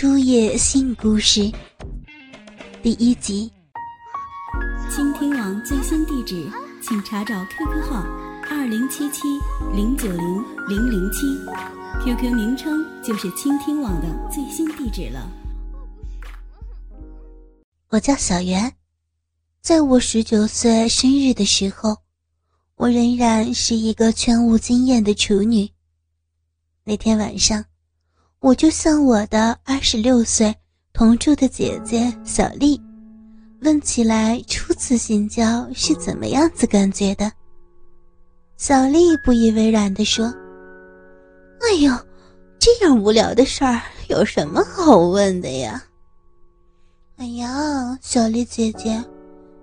初夜性故事第一集。倾听网最新地址，请查找 QQ 号二零七七零九零零零七，QQ 名称就是倾听网的最新地址了。我叫小袁，在我十九岁生日的时候，我仍然是一个全无经验的处女。那天晚上。我就向我的二十六岁同住的姐姐小丽问起来初次性交是怎么样子感觉的。小丽不以为然地说：“哎呦，这样无聊的事儿有什么好问的呀？”“哎呀，小丽姐姐，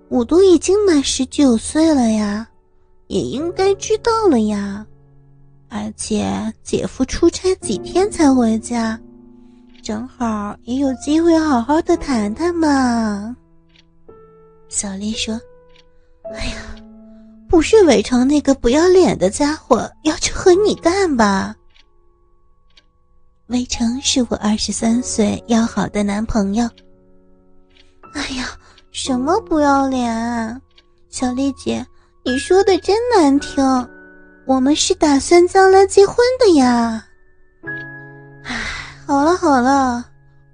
我都已经满十九岁了呀，也应该知道了呀。”而且姐夫出差几天才回家，正好也有机会好好的谈谈嘛。小丽说：“哎呀，不是伟成那个不要脸的家伙要去和你干吧？”伟成是我二十三岁要好的男朋友。哎呀，什么不要脸？小丽姐，你说的真难听。我们是打算将来结婚的呀。唉，好了好了，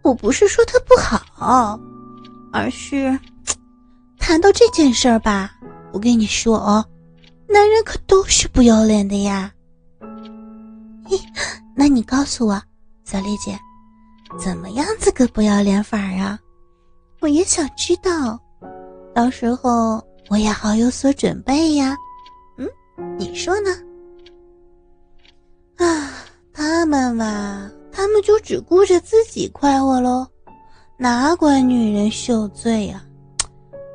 我不是说他不好，而是谈到这件事儿吧，我跟你说哦，男人可都是不要脸的呀。嘿，那你告诉我，小丽姐，怎么样子个不要脸法啊？我也想知道，到时候我也好有所准备呀。你说呢？啊，他们嘛，他们就只顾着自己快活喽，哪管女人受罪呀？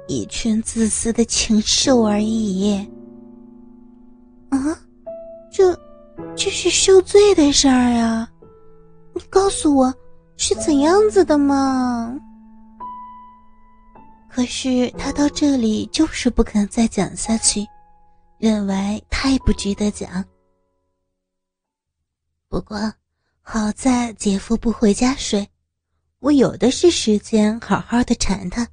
一群自私的禽兽而已。啊，这，这是受罪的事儿啊！你告诉我是怎样子的嘛？可是他到这里就是不肯再讲下去。认为太不值得讲。不过好在姐夫不回家睡，我有的是时间好好的缠他。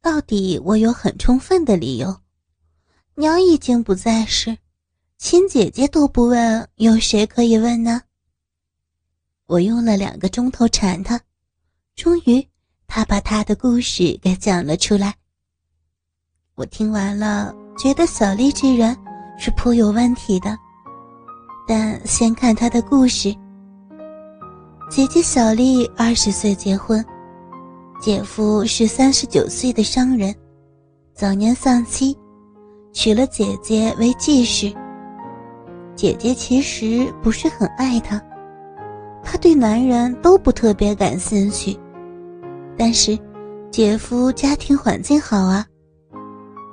到底我有很充分的理由，娘已经不在世，亲姐姐都不问，有谁可以问呢？我用了两个钟头缠他，终于他把他的故事给讲了出来。我听完了。觉得小丽这人是颇有问题的，但先看她的故事。姐姐小丽二十岁结婚，姐夫是三十九岁的商人，早年丧妻，娶了姐姐为继室。姐姐其实不是很爱他，他对男人都不特别感兴趣，但是姐夫家庭环境好啊。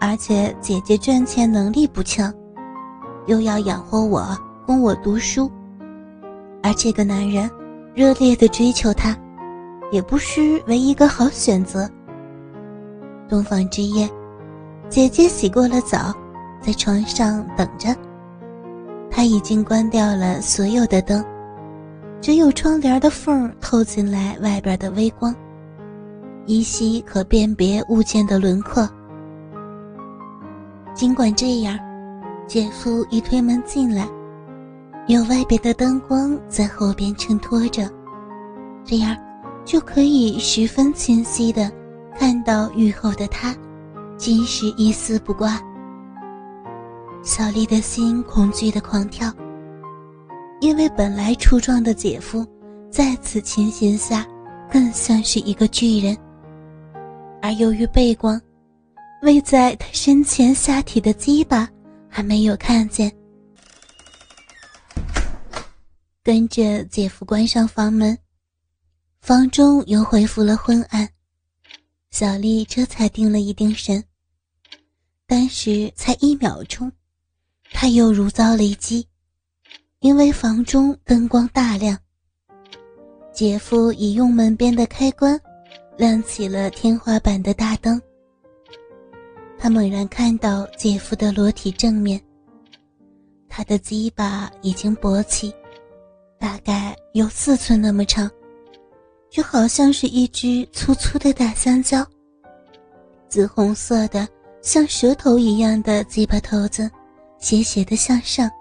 而且姐姐赚钱能力不强，又要养活我，供我读书，而这个男人热烈的追求她，也不失为一个好选择。洞房之夜，姐姐洗过了澡，在床上等着。他已经关掉了所有的灯，只有窗帘的缝透进来外边的微光，依稀可辨别物件的轮廓。尽管这样，姐夫一推门进来，有外边的灯光在后边衬托着，这样就可以十分清晰的看到雨后的他，尽是一丝不挂。小丽的心恐惧的狂跳，因为本来粗壮的姐夫，在此情形下更像是一个巨人，而由于背光。位在他身前下体的鸡巴还没有看见，跟着姐夫关上房门，房中又恢复了昏暗，小丽这才定了一定神。但是才一秒钟，她又如遭雷击，因为房中灯光大亮，姐夫已用门边的开关亮起了天花板的大灯。他猛然看到姐夫的裸体正面，他的鸡巴已经勃起，大概有四寸那么长，就好像是一只粗粗的大香蕉。紫红色的，像舌头一样的鸡巴头子，斜斜的向上，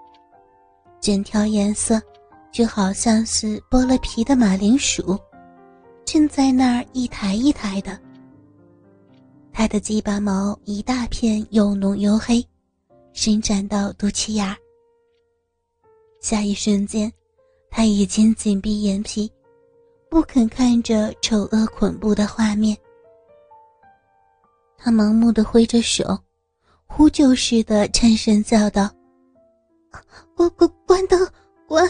整条颜色就好像是剥了皮的马铃薯，正在那儿一抬一抬的。他的鸡巴毛一大片又浓又黑，伸展到肚脐眼。下一瞬间，他已经紧闭眼皮，不肯看着丑恶恐怖的画面。他盲目的挥着手，呼救似的颤声叫道：“关关关灯，关！”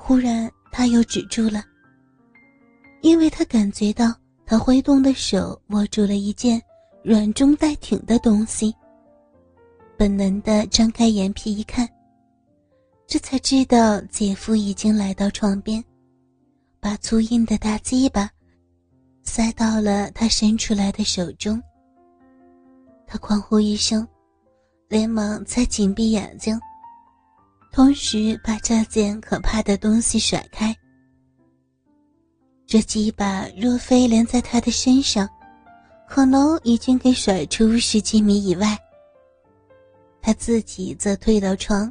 忽然，他又止住了，因为他感觉到他挥动的手握住了一件软中带挺的东西。本能的张开眼皮一看。这才知道姐夫已经来到床边，把粗硬的大鸡巴塞到了他伸出来的手中。他狂呼一声，连忙再紧闭眼睛，同时把这件可怕的东西甩开。这鸡巴若非连在他的身上，可能已经给甩出十几米以外。他自己则退到床。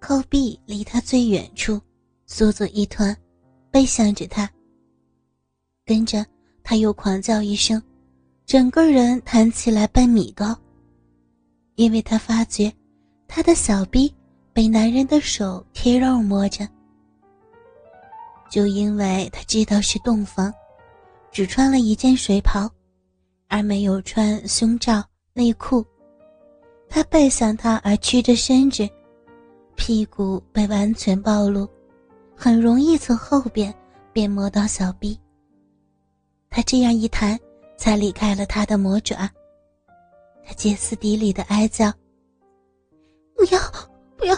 靠壁离他最远处，缩作一团，背向着他。跟着他又狂叫一声，整个人弹起来半米高。因为他发觉，他的小臂被男人的手贴肉摸着。就因为他知道是洞房，只穿了一件睡袍，而没有穿胸罩内裤，他背向他而屈着身子。屁股被完全暴露，很容易从后边便摸到小臂。他这样一弹，才离开了他的魔爪。他歇斯底里的哀叫：“不要，不要，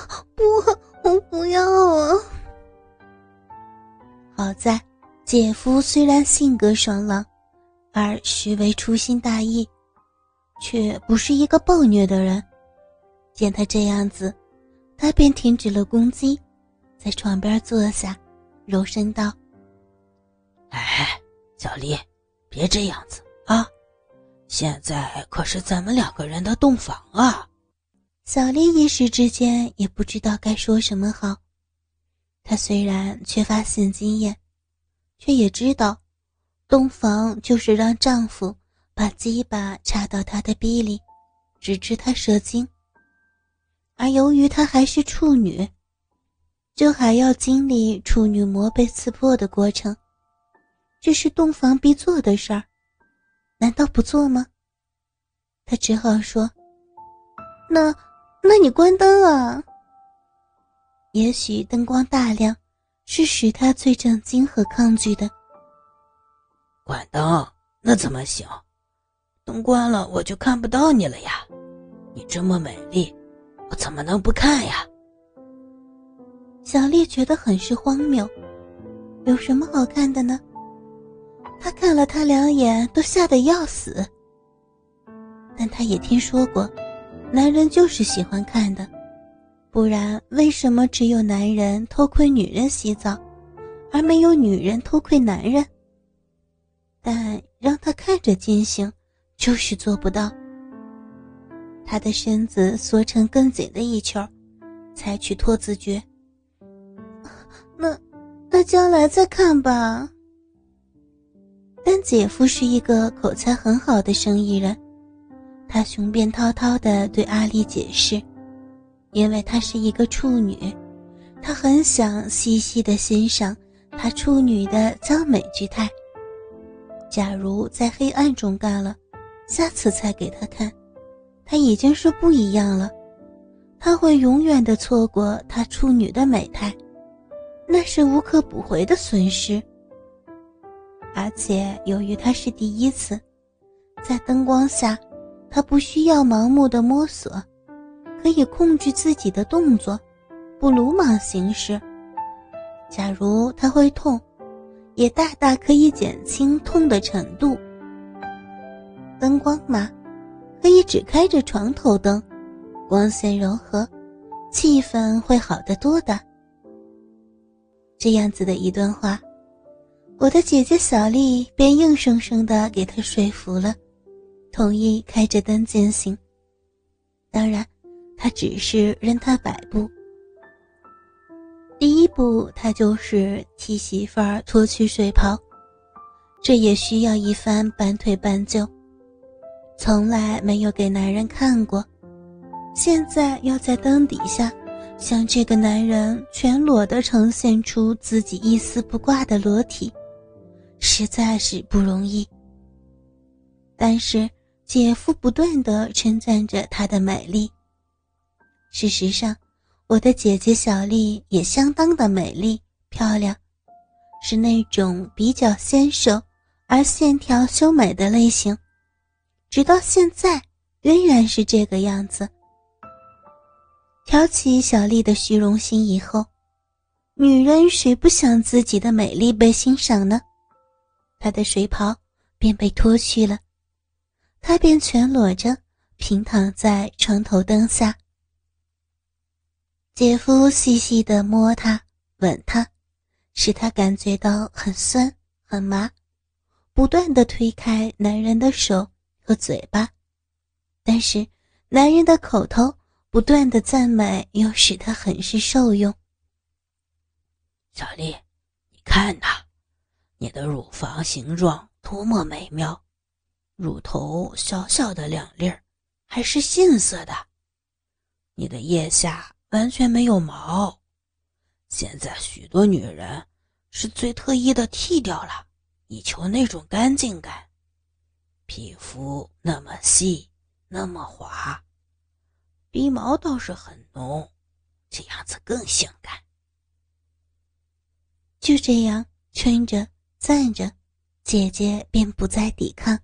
姐夫虽然性格爽朗，而实为粗心大意，却不是一个暴虐的人。见他这样子。他便停止了攻击，在床边坐下，柔声道：“哎，小丽，别这样子啊！现在可是咱们两个人的洞房啊！”小丽一时之间也不知道该说什么好。她虽然缺乏性经验，却也知道，洞房就是让丈夫把鸡巴插到她的逼里，直至她射精。而由于她还是处女，就还要经历处女膜被刺破的过程，这是洞房必做的事儿，难道不做吗？他只好说：“那，那你关灯啊。”也许灯光大亮，是使他最震惊和抗拒的。关灯？那怎么行？灯关了，我就看不到你了呀！你这么美丽。我怎么能不看呀？小丽觉得很是荒谬，有什么好看的呢？她看了他两眼，都吓得要死。但她也听说过，男人就是喜欢看的，不然为什么只有男人偷窥女人洗澡，而没有女人偷窥男人？但让他看着进行，就是做不到。他的身子缩成更紧的一圈，采取脱字诀。那，那将来再看吧。但姐夫是一个口才很好的生意人，他雄辩滔滔的对阿丽解释，因为她是一个处女，她很想细细的欣赏她处女的娇美之态。假如在黑暗中干了，下次再给他看。他已经是不一样了，他会永远的错过他处女的美态，那是无可补回的损失。而且由于他是第一次，在灯光下，他不需要盲目的摸索，可以控制自己的动作，不鲁莽行事。假如他会痛，也大大可以减轻痛的程度。灯光嘛。可以只开着床头灯，光线柔和，气氛会好得多的。这样子的一段话，我的姐姐小丽便硬生生的给他说服了，同意开着灯进行。当然，他只是任他摆布。第一步，他就是替媳妇儿脱去睡袍，这也需要一番半推半就。从来没有给男人看过，现在要在灯底下。向这个男人全裸的呈现出自己一丝不挂的裸体，实在是不容易。但是姐夫不断的称赞着她的美丽。事实上，我的姐姐小丽也相当的美丽漂亮，是那种比较纤瘦而线条修美的类型，直到现在仍然是这个样子。挑起小丽的虚荣心以后，女人谁不想自己的美丽被欣赏呢？她的睡袍便被脱去了，她便全裸着平躺在床头灯下。姐夫细细的摸她，吻她，使她感觉到很酸很麻，不断的推开男人的手和嘴巴，但是男人的口头。不断的赞美又使他很是受用。小丽，你看呐，你的乳房形状多么美妙，乳头小小的两粒儿，还是杏色的。你的腋下完全没有毛，现在许多女人是最特意的剃掉了，以求那种干净感。皮肤那么细，那么滑。鼻毛倒是很浓，这样子更性感。就这样圈着、站着，姐姐便不再抵抗。